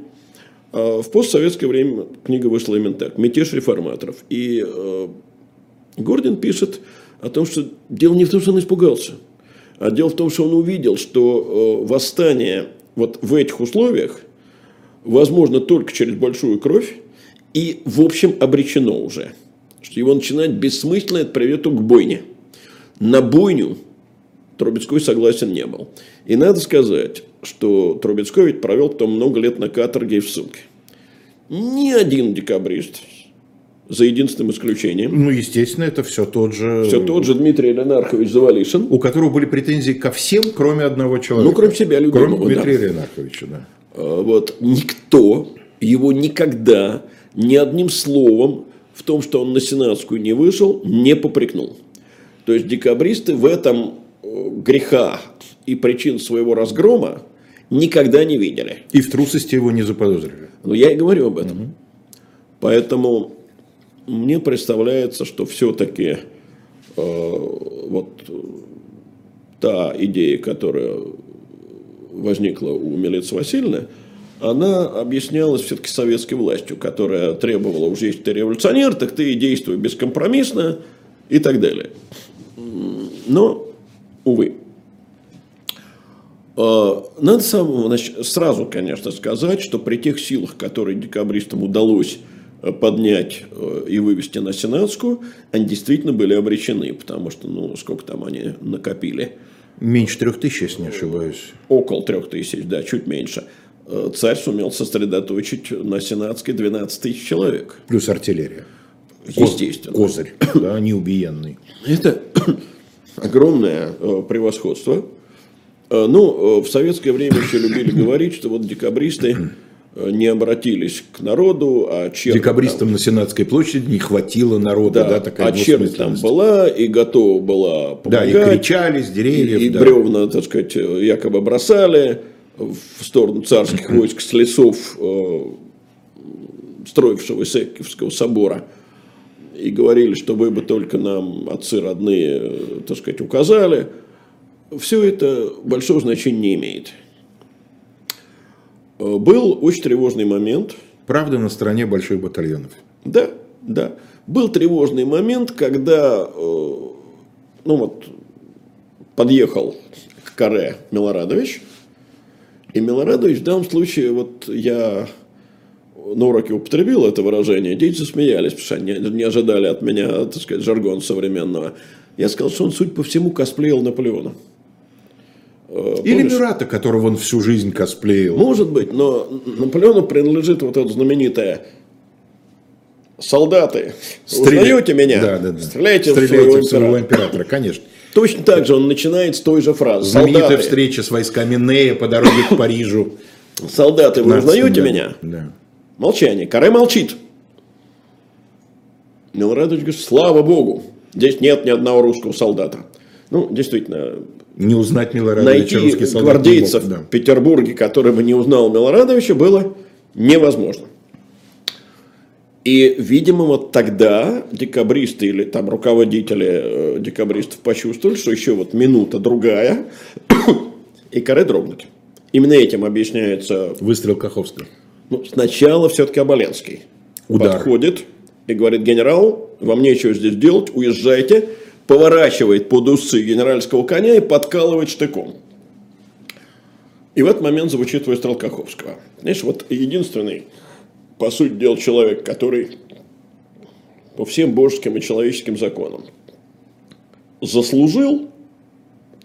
А в постсоветское время книга вышла именно так «Мятеж реформаторов». И э, Гордин пишет о том, что дело не в том, что он испугался, а дело в том, что он увидел, что э, восстание вот в этих условиях возможно только через большую кровь и, в общем, обречено уже. Что его начинать бессмысленно, это приведет к бойне – на бойню Трубецкой согласен не был. И надо сказать, что Трубецкой ведь провел потом много лет на каторге и в ссылке. Ни один декабрист, за единственным исключением. Ну, естественно, это все тот же... Все тот же Дмитрий Ленархович Завалишин. У которого были претензии ко всем, кроме одного человека. Ну, кроме себя любимого. Кроме Дмитрия да. Ленарховича, да. А, вот. Никто его никогда ни одним словом в том, что он на Сенатскую не вышел, не попрекнул. То есть декабристы в этом э, греха и причин своего разгрома никогда не видели. И в трусости его не заподозрили. Ну, я и говорю об этом. Угу. Поэтому мне представляется, что все-таки э, вот та идея, которая возникла у Милицы Васильевны, она объяснялась все-таки советской властью, которая требовала, уже если ты революционер, так ты действуй бескомпромиссно и так далее. Но, увы. А, надо самого, сразу, конечно, сказать, что при тех силах, которые декабристам удалось э, поднять э, и вывести на Сенатскую, они действительно были обречены, потому что, ну, сколько там они накопили? Меньше трех тысяч, если не ошибаюсь. Около трех тысяч, да, чуть меньше. Э, царь сумел сосредоточить на Сенатской 12 тысяч человек. Плюс артиллерия. Естественно. Козырь, да, неубиенный. Это огромное э, превосходство. Э, ну, в советское время еще любили говорить, что вот декабристы не обратились к народу, а чернь Декабристам на Сенатской площади не хватило народа, да, да, такая а чернь там была и готова была Да, и помогать. кричали с И, деревьев. и да. бревна, так сказать, якобы бросали в сторону царских войск с лесов э, строившегося Исаакиевского собора. И говорили, что вы бы только нам, отцы родные, э, так сказать, указали. Все это большого значения не имеет. Э, Был очень тревожный момент – Правда, на стороне больших батальонов. да, да. Был тревожный момент, когда, ну вот, подъехал к Каре Милорадович, и Милорадович в данном случае, вот я на уроке употребил это выражение, дети засмеялись, потому что они не ожидали от меня, так сказать, жаргона современного. Я сказал, что он, судя по всему, косплеил Наполеона. Э, Или помнишь? Мюрата, которого он всю жизнь косплеил. Может быть, но Наполеону принадлежит вот это знаменитое «Солдаты, Стреля- узнаете меня? Да, да, да. Стреляйте, в Стреляйте своего в своего императора». императора, конечно. Точно так же он начинает с той же фразы. Знаменитая «Солдаты, встреча с войсками Нея по дороге к Парижу. солдаты, вы в 15 узнаете меня? Да. Молчание. Каре молчит. Милорадович говорит, слава богу, здесь нет ни одного русского солдата. Ну, действительно, Не узнать Милорадовича найти русский солдат гвардейцев мог, да. в Петербурге, который бы не узнал Милорадовича, было невозможно. И, видимо, вот тогда декабристы или там руководители э, декабристов почувствовали, что еще вот минута другая, и каре дрогнут. Именно этим объясняется Выстрел Каховского. ну, сначала все-таки Оболенский. Удар. Подходит и говорит, генерал, вам нечего здесь делать, уезжайте. Поворачивает под усы генеральского коня и подкалывает штыком. И в этот момент звучит выстрел Каховского. Знаешь, вот единственный, по сути дела, человек, который по всем божеским и человеческим законам заслужил,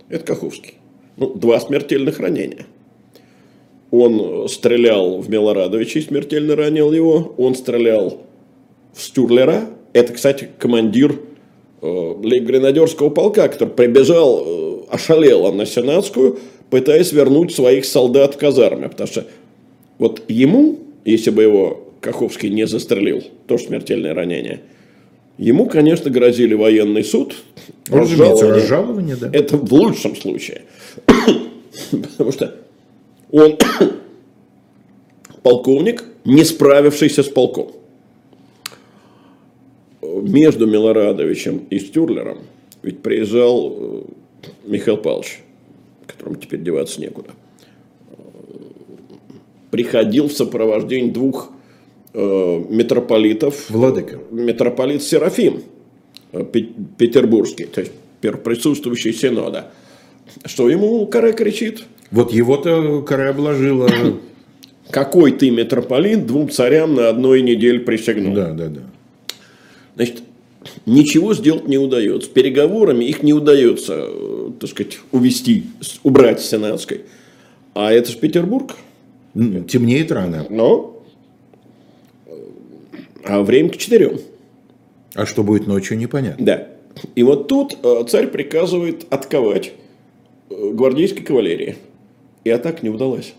это Каховский. Ну, два смертельных ранения. Он стрелял в Милорадовича и смертельно ранил его. Он стрелял в Стюрлера. Это, кстати, командир э, лейб-гренадерского полка, который прибежал, э, ошалел на Сенатскую, пытаясь вернуть своих солдат в казарме. Потому что вот ему, если бы его Каховский не застрелил, тоже смертельное ранение, ему, конечно, грозили военный суд, разжалование. разжалование, да. Это в лучшем случае. Потому что он полковник, не справившийся с полком. Между Милорадовичем и Стюрлером ведь приезжал э, Михаил Павлович, которому теперь деваться некуда. Приходил в сопровождении двух э, митрополитов Владыка. митрополит Серафим э, Пе- Петербургский, то есть присутствующий Синода, что ему Каре кричит, Вот его-то Каре обложила. какой ты митрополит двум царям на одной неделе присягнул. Да, да, да. Значит, ничего сделать не удается. Переговорами их не удается, э, так сказать, увести, убрать с Сенатской. А это же Петербург. Темнеет рано. Но э, а время к четырем. А что будет ночью, непонятно. Да. И вот тут э, царь приказывает отковать э, гвардейской кавалерии. И атака не удалась.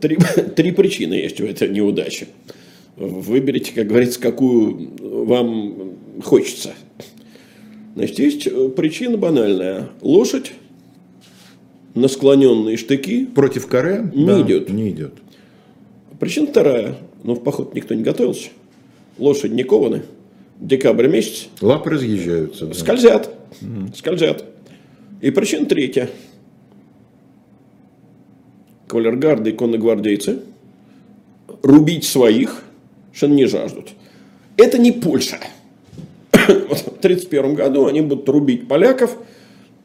Три, три причины есть у этой неудачи. Выберите, как говорится, какую вам хочется. Значит, есть причина банальная. Лошадь на склоненные штыки. Против Каре Не да, идет. Не идет. Причина вторая. Ну, в поход никто не готовился. Лошадь не кованы. Декабрь месяц. Лапы разъезжаются. да. Скользят. Скользят. И причина третья. Кавалергарды и конногвардейцы рубить своих совершенно не жаждут. Это не Польша. Вот в 1931 году они будут рубить поляков,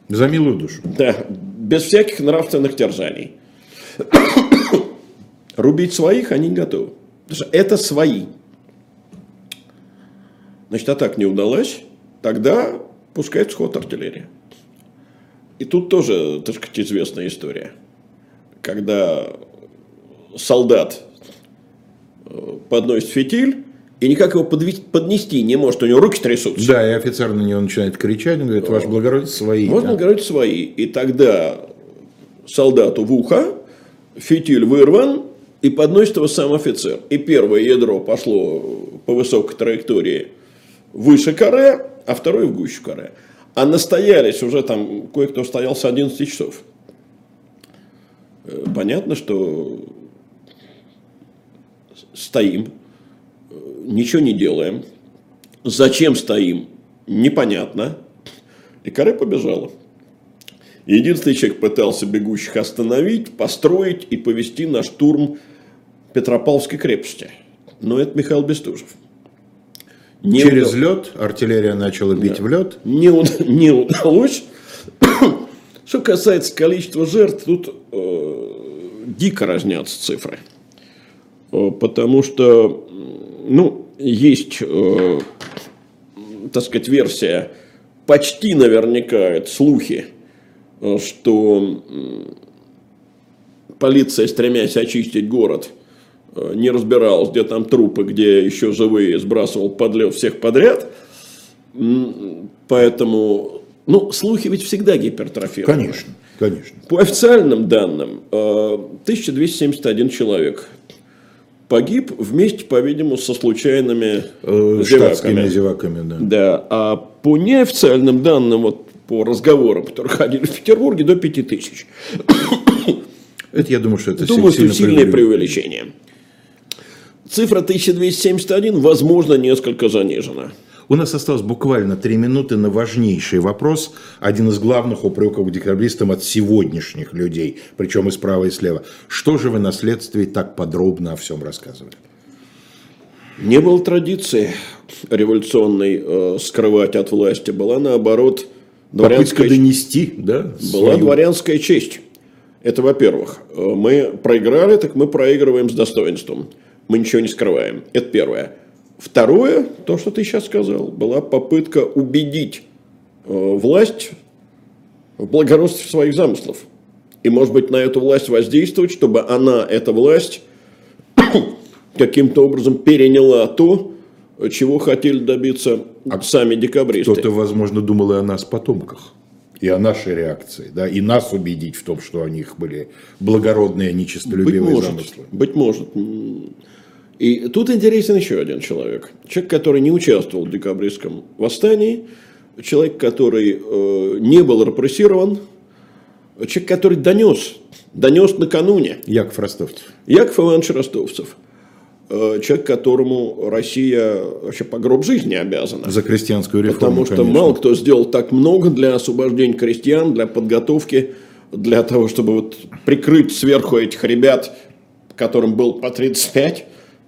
За милую душу. да, без всяких нравственных терзаний. Рубить своих они не готовы. Это свои. Значит, а так не удалось, тогда пускай сход артиллерия. И тут тоже, так сказать, известная история. Когда солдат э, подносит фитиль, и никак его поднести не может, у него руки трясутся. Да, и офицер на него начинает кричать, он говорит, ваш благородие, свои. Ваш да? благородие, свои. И тогда солдату в ухо, фитиль вырван, и подносит его сам офицер. И первое ядро пошло по высокой траектории выше каре, а второе в гущу каре. А настоялись уже там, кое-кто стоял с 11 часов. Э, понятно, что стоим, ничего не делаем. Зачем стоим, непонятно. И каре побежала. Единственный человек пытался бегущих остановить, построить и повести на штурм Петропавловской крепости. Но это Михаил Бестужев. Не Через удал... лед артиллерия начала бить да. в лед. Не, не удалось. Что касается количества жертв, тут э, дико разнятся цифры. Э, потому что, ну, есть, э, так сказать, версия, почти наверняка это слухи, э, что полиция, стремясь очистить город, э, не разбиралась, где там трупы, где еще живые, сбрасывал подлет всех подряд. Поэтому, ну, слухи ведь всегда гипертрофированы. Конечно, конечно. По официальным данным, 1271 человек погиб вместе, по-видимому, со случайными э, зеваками. зеваками да. да. А по неофициальным данным, вот по разговорам, которые ходили в Петербурге, до 5000. Это, я думаю, что это думаю, сильно что сильное преувеличение. Цифра 1271, возможно, несколько занижена. У нас осталось буквально три минуты на важнейший вопрос, один из главных упреков декабристам от сегодняшних людей, причем и справа, и слева. Что же вы на следствии так подробно о всем рассказывали? Не было традиции революционной э, скрывать от власти, была наоборот дворянская... Попытка донести, да? Была свою... дворянская честь. Это, во-первых, э, мы проиграли, так мы проигрываем с достоинством. Мы ничего не скрываем. Это первое. Второе, то, что ты сейчас сказал, была попытка убедить э, власть в благородстве своих замыслов. И, может быть, на эту власть воздействовать, чтобы она, эта власть, каким-то образом переняла то, чего хотели добиться а сами декабристы. Кто-то, возможно, думал и о нас, потомках, и о нашей реакции, да, и нас убедить в том, что у них были благородные, нечистолюбивые быть может, замыслы. Быть может. И тут интересен еще один человек. Человек, который не участвовал в декабристском восстании, человек, который э, не был репрессирован, человек, который донес, донес накануне. Яков Ростовцев. Яков Иванович Ростовцев. Э, человек, которому Россия вообще по гроб жизни обязана. За крестьянскую реформу, Потому что конечно. мало кто сделал так много для освобождения крестьян, для подготовки, для того, чтобы вот прикрыть сверху этих ребят, которым был по 35,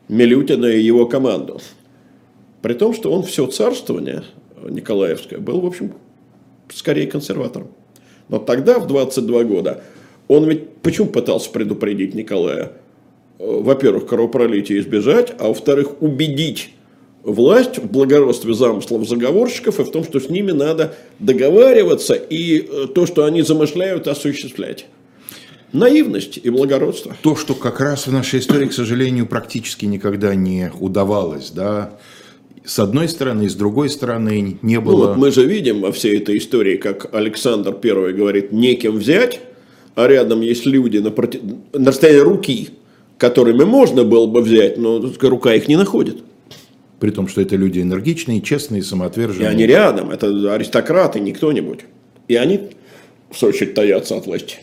Милютина и его команду. При том, что он все царствование Николаевское был, в общем, скорее консерватором. Но тогда, в 22 года, он ведь почему пытался предупредить Николая? Во-первых, кровопролитие избежать, а во-вторых, убедить власть в благородстве замыслов заговорщиков и в том, что с ними надо договариваться и э, то, что они замышляют, осуществлять наивность и благородство. То, что как раз в нашей истории, к сожалению, практически никогда не удавалось, да, с одной стороны, с другой стороны не было... Ну, вот мы же видим во всей этой истории, как Александр I говорит, некем взять, а рядом есть люди на, проти... на расстоянии руки, которыми можно было бы взять, но рука их не находит. При том, что это люди энергичные, честные, самоотверженные. И они рядом, это аристократы, не кто-нибудь. И они, в свою очередь, таятся от власти.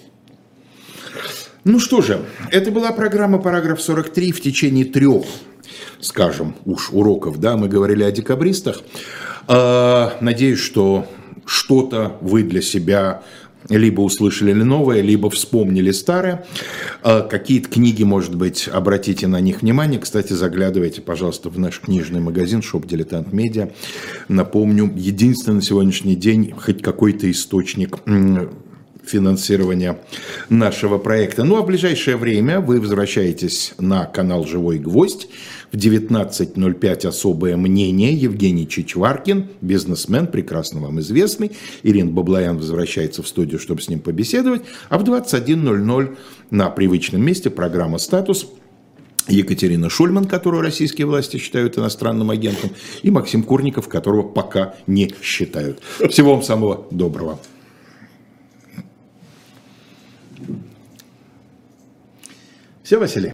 Ну что же, это была программа «Параграф 43» в течение трех, скажем, уж уроков, да, мы говорили о декабристах. А, надеюсь, что что-то вы для себя либо услышали новое, либо вспомнили старое. А, какие-то книги, может быть, обратите на них внимание. Кстати, заглядывайте, пожалуйста, в наш книжный магазин «Shop Diletant Media». Напомню, единственный на сегодняшний день хоть какой-то источник финансирования нашего проекта. Ну а в ближайшее время вы возвращаетесь на канал «Живой гвоздь». В 19.05 особое мнение. Евгений Чичваркин, бизнесмен, прекрасно вам известный. Ирина Баблоян возвращается в студию, чтобы с ним побеседовать. А в 21.00 на привычном месте программа «Статус» Екатерина Шульман, которую российские власти считают иностранным агентом, и Максим Курников, которого пока не считают. Всего вам самого доброго. Все, Василий?